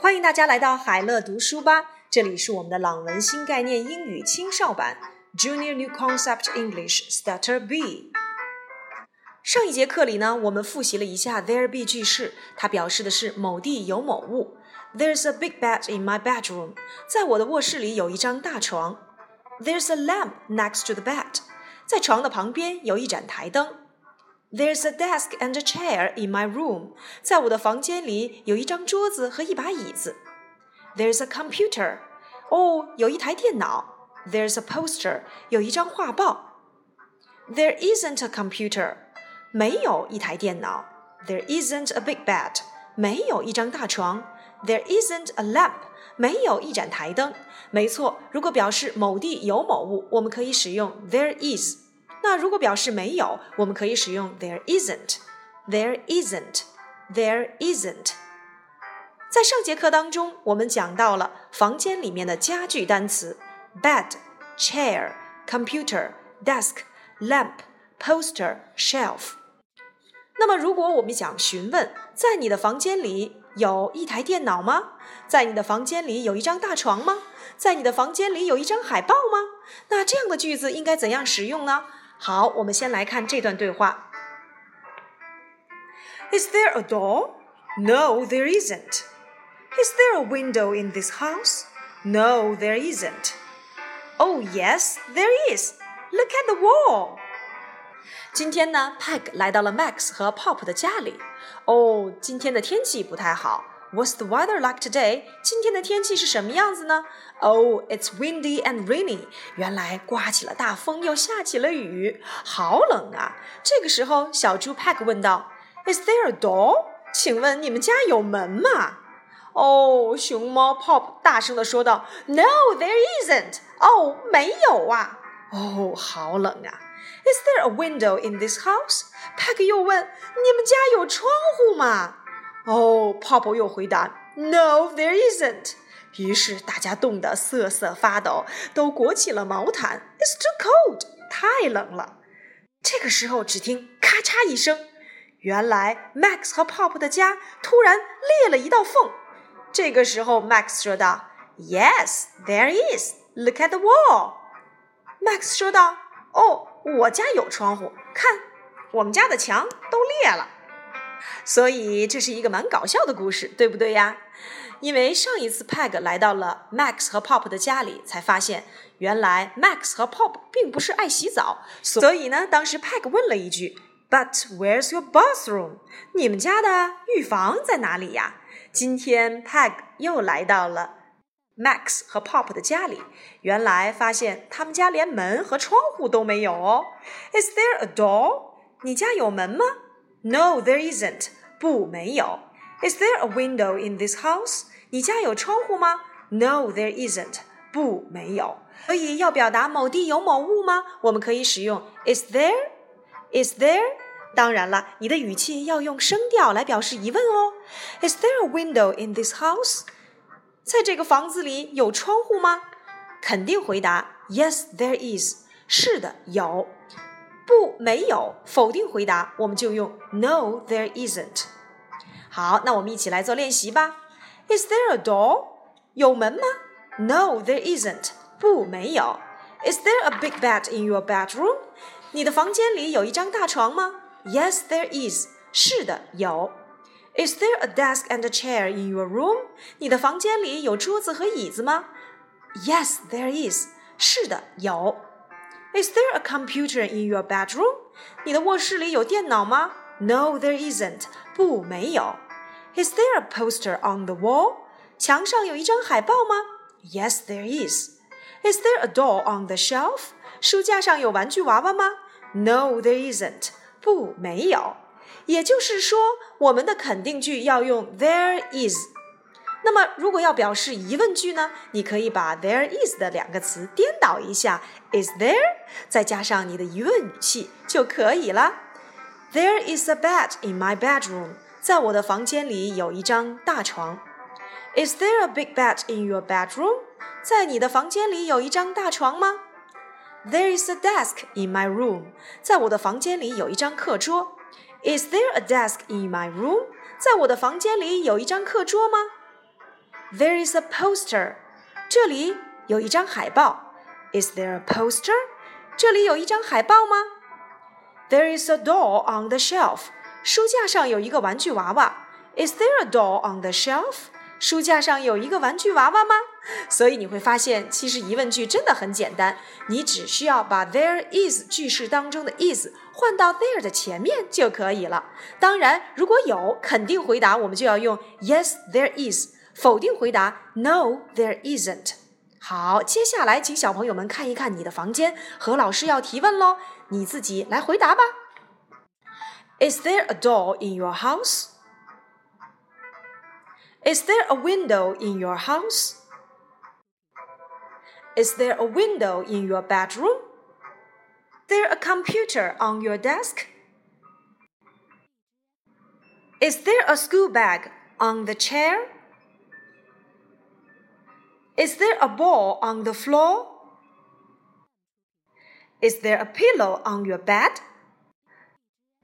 欢迎大家来到海乐读书吧，这里是我们的朗文新概念英语青少版 Junior New Concept English Starter B。上一节课里呢，我们复习了一下 there be 句式，它表示的是某地有某物。There's a big bed in my bedroom，在我的卧室里有一张大床。There's a lamp next to the bed，在床的旁边有一盏台灯。There's a desk and a chair in my room. 在我的房间里有一张桌子和一把椅子。There's a computer. 哦，有一台电脑。There's a poster. 有一张画报。There isn't a computer. 没有一台电脑。There isn't a big bed. 没有一张大床。There isn't a lamp. 没有一盏台灯。没错，如果表示某地有某物，我们可以使用 there is。 那如果表示没有，我们可以使用 there isn't。There isn't. There isn't. 在上节课当中，我们讲到了房间里面的家具单词：bed、chair、computer、desk、lamp、poster、shelf。那么，如果我们想询问，在你的房间里有一台电脑吗？在你的房间里有一张大床吗？在你的房间里有一张海报吗？那这样的句子应该怎样使用呢？好，我们先来看这段对话。Is there a door? No, there isn't. Is there a window in this house? No, there isn't. Oh, yes, there is. Look at the wall. 今天呢，Peg 来到了 Max 和 Pop 的家里。哦，今天的天气不太好。 What's the weather like today？今天的天气是什么样子呢？Oh, it's windy and rainy。原来刮起了大风，又下起了雨，好冷啊！这个时候，小猪 Peg 问道：“Is there a door？请问你们家有门吗？”哦，熊猫 Pop 大声地说道：“No, there isn't。哦，没有啊。哦，好冷啊。”Is there a window in this house？Peg 又问：“你们家有窗户吗？” ？”哦泡泡又回答：“No, there isn't。”于是大家冻得瑟瑟发抖，都裹起了毛毯。It's too cold，太冷了。这个时候，只听咔嚓一声，原来 Max 和 Pop 的家突然裂了一道缝。这个时候，Max 说道：“Yes, there is. Look at the wall。” Max 说道：“哦，我家有窗户，看，我们家的墙都裂了。”所以这是一个蛮搞笑的故事，对不对呀？因为上一次 Peg 来到了 Max 和 Pop 的家里，才发现原来 Max 和 Pop 并不是爱洗澡，所以呢，当时 Peg 问了一句：“But where's your bathroom？你们家的浴房在哪里呀？”今天 Peg 又来到了 Max 和 Pop 的家里，原来发现他们家连门和窗户都没有哦。Is there a door？你家有门吗 ？No, there isn't. 不，没有。Is there a window in this house? 你家有窗户吗？No, there isn't. 不，没有。所以要表达某地有某物吗？我们可以使用 Is there? Is there? 当然了，你的语气要用声调来表示疑问哦。Is there a window in this house? 在这个房子里有窗户吗？肯定回答 Yes, there is. 是的，有。 不，没有。否定回答，我们就用 No, there isn't。好，那我们一起来做练习吧。Is there a door？有门吗？No, there isn't。不，没有。Is there a big bed in your bedroom？你的房间里有一张大床吗？Yes, there is。是的，有。Is there a desk and a chair in your room？你的房间里有桌子和椅子吗？Yes, there is。是的，有。 Is there a computer in your bedroom? 你的卧室里有电脑吗？No, there isn't. 不，没有。Is there a poster on the wall? 墙上有一张海报吗？Yes, there is. Is there a doll on the shelf? 书架上有玩具娃娃吗？No, there isn't. 不，没有。也就是说，我们的肯定句要用 there is。 那么，如果要表示疑问句呢？你可以把 there is 的两个词颠倒一下，is there，再加上你的疑问语气就可以了。There is a bed in my bedroom，在我的房间里有一张大床。Is there a big bed in your bedroom？在你的房间里有一张大床吗？There is a desk in my room，在我的房间里有一张课桌。Is there a desk in my room？在我的房间里有一张课桌吗？There is a poster。这里有一张海报。Is there a poster？这里有一张海报吗？There is a doll on the shelf。书架上有一个玩具娃娃。Is there a doll on the shelf？书架上有一个玩具娃娃吗？所以你会发现，其实疑问句真的很简单，你只需要把 there is 句式当中的 is 换到 there 的前面就可以了。当然，如果有肯定回答，我们就要用 yes there is；否定回答 no there isn't。好，接下来请小朋友们看一看你的房间，何老师要提问喽，你自己来回答吧。Is there a doll in your house? Is there a window in your house? Is there a window in your bedroom? There a computer on your desk? Is there a school bag on the chair? Is there a ball on the floor? Is there a pillow on your bed?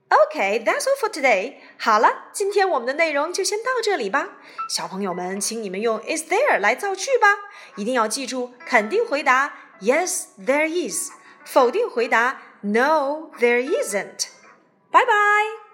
Okay, that's all for today. 好了，今天我们的内容就先到这里吧。小朋友们，请你们用 is there 来造句吧。一定要记住，肯定回答 Yes, there is。否定回答 No, there isn't。拜拜。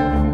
Thank